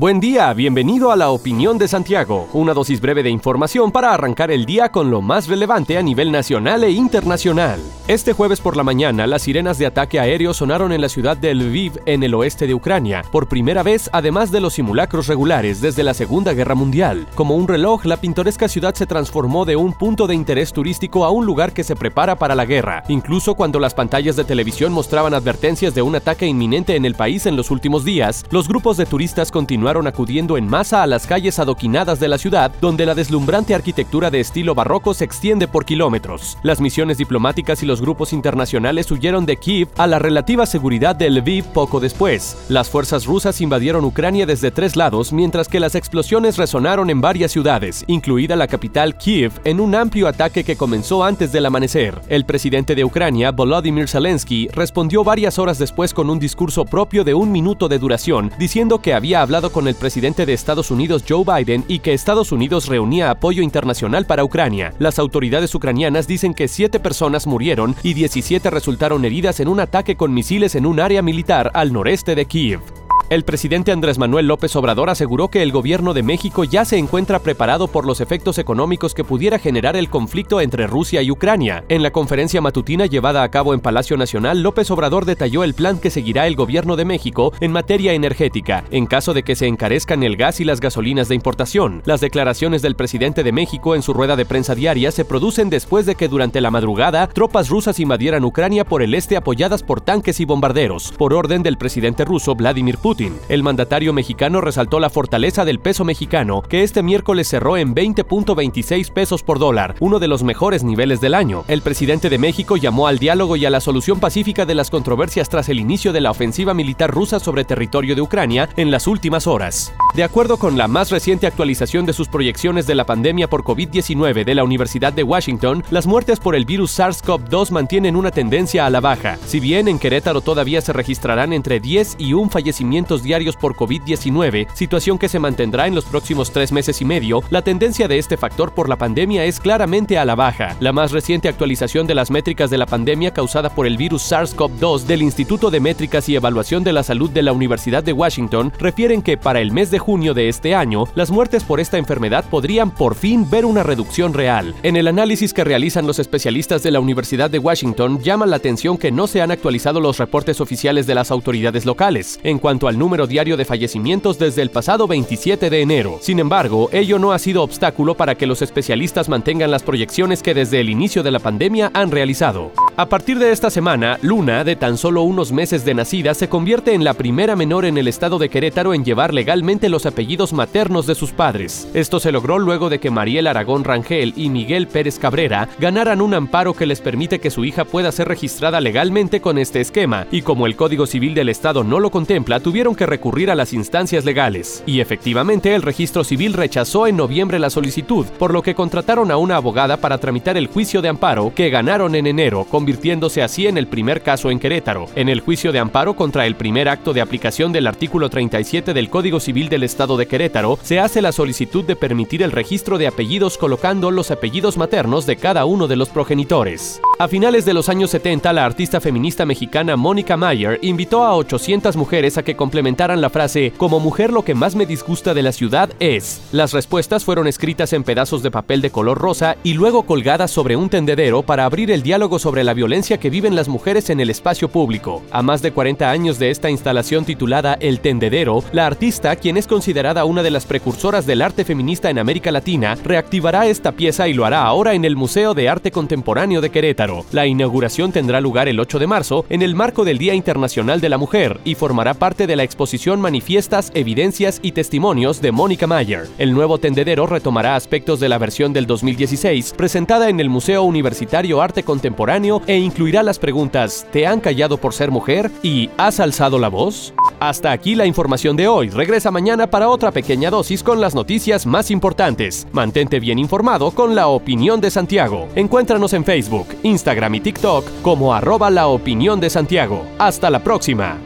Buen día, bienvenido a la Opinión de Santiago, una dosis breve de información para arrancar el día con lo más relevante a nivel nacional e internacional. Este jueves por la mañana, las sirenas de ataque aéreo sonaron en la ciudad de Lviv, en el oeste de Ucrania, por primera vez además de los simulacros regulares desde la Segunda Guerra Mundial. Como un reloj, la pintoresca ciudad se transformó de un punto de interés turístico a un lugar que se prepara para la guerra, incluso cuando las pantallas de televisión mostraban advertencias de un ataque inminente en el país en los últimos días, los grupos de turistas continuaron acudiendo en masa a las calles adoquinadas de la ciudad, donde la deslumbrante arquitectura de estilo barroco se extiende por kilómetros. Las misiones diplomáticas y los grupos internacionales huyeron de Kiev a la relativa seguridad de Lviv poco después. Las fuerzas rusas invadieron Ucrania desde tres lados, mientras que las explosiones resonaron en varias ciudades, incluida la capital Kiev, en un amplio ataque que comenzó antes del amanecer. El presidente de Ucrania, Volodymyr Zelensky, respondió varias horas después con un discurso propio de un minuto de duración, diciendo que había hablado con el presidente de Estados Unidos Joe Biden y que Estados Unidos reunía apoyo internacional para Ucrania. Las autoridades ucranianas dicen que siete personas murieron y 17 resultaron heridas en un ataque con misiles en un área militar al noreste de Kiev. El presidente Andrés Manuel López Obrador aseguró que el gobierno de México ya se encuentra preparado por los efectos económicos que pudiera generar el conflicto entre Rusia y Ucrania. En la conferencia matutina llevada a cabo en Palacio Nacional, López Obrador detalló el plan que seguirá el gobierno de México en materia energética, en caso de que se encarezcan el gas y las gasolinas de importación. Las declaraciones del presidente de México en su rueda de prensa diaria se producen después de que durante la madrugada tropas rusas invadieran Ucrania por el este apoyadas por tanques y bombarderos, por orden del presidente ruso Vladimir Putin. El mandatario mexicano resaltó la fortaleza del peso mexicano, que este miércoles cerró en 20.26 pesos por dólar, uno de los mejores niveles del año. El presidente de México llamó al diálogo y a la solución pacífica de las controversias tras el inicio de la ofensiva militar rusa sobre territorio de Ucrania en las últimas horas. De acuerdo con la más reciente actualización de sus proyecciones de la pandemia por COVID-19 de la Universidad de Washington, las muertes por el virus SARS-CoV-2 mantienen una tendencia a la baja. Si bien en Querétaro todavía se registrarán entre 10 y un fallecimiento diarios por COVID-19, situación que se mantendrá en los próximos tres meses y medio, la tendencia de este factor por la pandemia es claramente a la baja. La más reciente actualización de las métricas de la pandemia causada por el virus SARS-CoV-2 del Instituto de Métricas y Evaluación de la Salud de la Universidad de Washington refieren que para el mes de junio de este año, las muertes por esta enfermedad podrían por fin ver una reducción real. En el análisis que realizan los especialistas de la Universidad de Washington, llama la atención que no se han actualizado los reportes oficiales de las autoridades locales. En cuanto al número diario de fallecimientos desde el pasado 27 de enero. Sin embargo, ello no ha sido obstáculo para que los especialistas mantengan las proyecciones que desde el inicio de la pandemia han realizado. A partir de esta semana, Luna, de tan solo unos meses de nacida, se convierte en la primera menor en el estado de Querétaro en llevar legalmente los apellidos maternos de sus padres. Esto se logró luego de que Mariel Aragón Rangel y Miguel Pérez Cabrera ganaran un amparo que les permite que su hija pueda ser registrada legalmente con este esquema, y como el Código Civil del Estado no lo contempla, tuvieron que recurrir a las instancias legales. Y efectivamente, el registro civil rechazó en noviembre la solicitud, por lo que contrataron a una abogada para tramitar el juicio de amparo que ganaron en enero, convirtiéndose así en el primer caso en Querétaro. En el juicio de amparo contra el primer acto de aplicación del artículo 37 del Código Civil del Estado de Querétaro, se hace la solicitud de permitir el registro de apellidos colocando los apellidos maternos de cada uno de los progenitores. A finales de los años 70, la artista feminista mexicana Mónica Mayer invitó a 800 mujeres a que complementaran la frase Como mujer lo que más me disgusta de la ciudad es. Las respuestas fueron escritas en pedazos de papel de color rosa y luego colgadas sobre un tendedero para abrir el diálogo sobre la violencia que viven las mujeres en el espacio público. A más de 40 años de esta instalación titulada El Tendedero, la artista, quien es considerada una de las precursoras del arte feminista en América Latina, reactivará esta pieza y lo hará ahora en el Museo de Arte Contemporáneo de Querétaro. La inauguración tendrá lugar el 8 de marzo en el marco del Día Internacional de la Mujer y formará parte de la exposición Manifiestas, Evidencias y Testimonios de Mónica Mayer. El nuevo tendedero retomará aspectos de la versión del 2016 presentada en el Museo Universitario Arte Contemporáneo e incluirá las preguntas ¿Te han callado por ser mujer? y ¿Has alzado la voz? Hasta aquí la información de hoy. Regresa mañana para otra pequeña dosis con las noticias más importantes. Mantente bien informado con la opinión de Santiago. Encuéntranos en Facebook, Instagram y TikTok como arroba la opinión de Santiago. Hasta la próxima.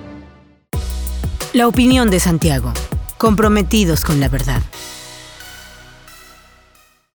La opinión de Santiago. Comprometidos con la verdad.